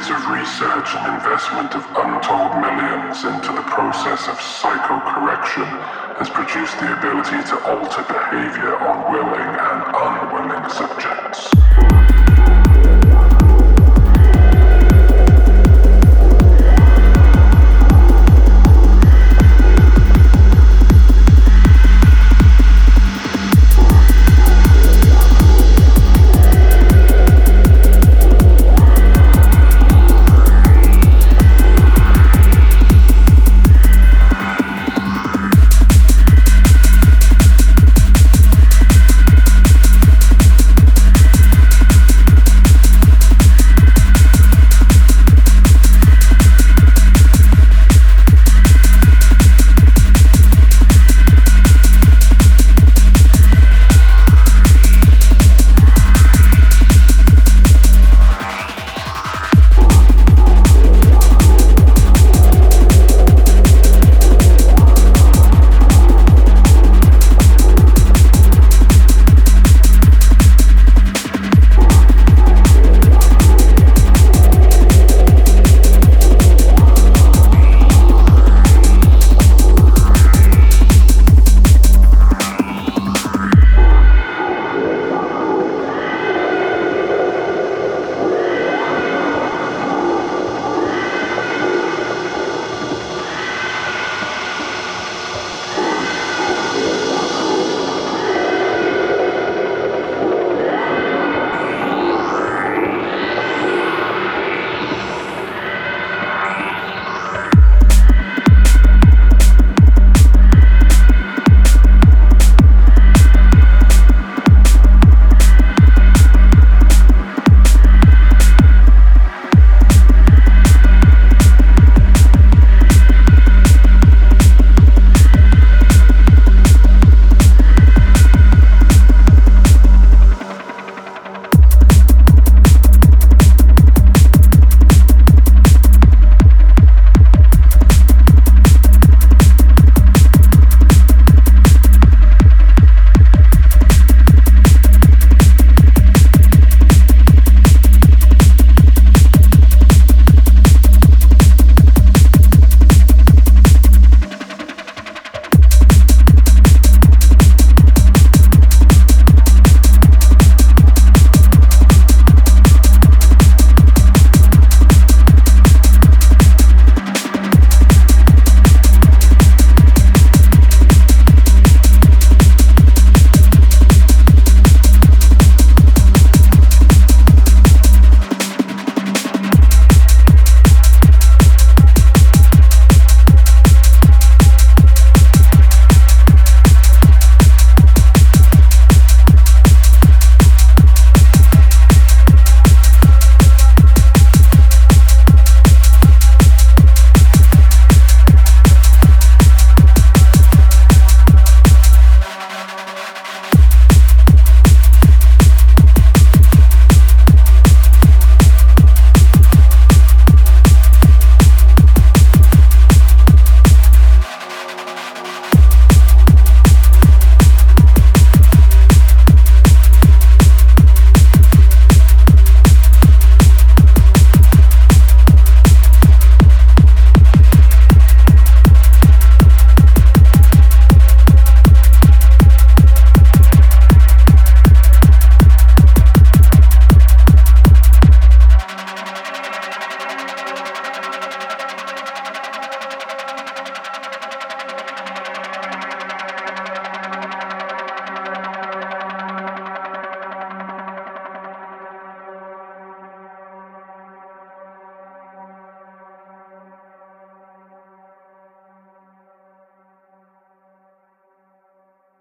Decades of research and investment of untold millions into the process of psychocorrection has produced the ability to alter behavior on willing and unwilling subjects.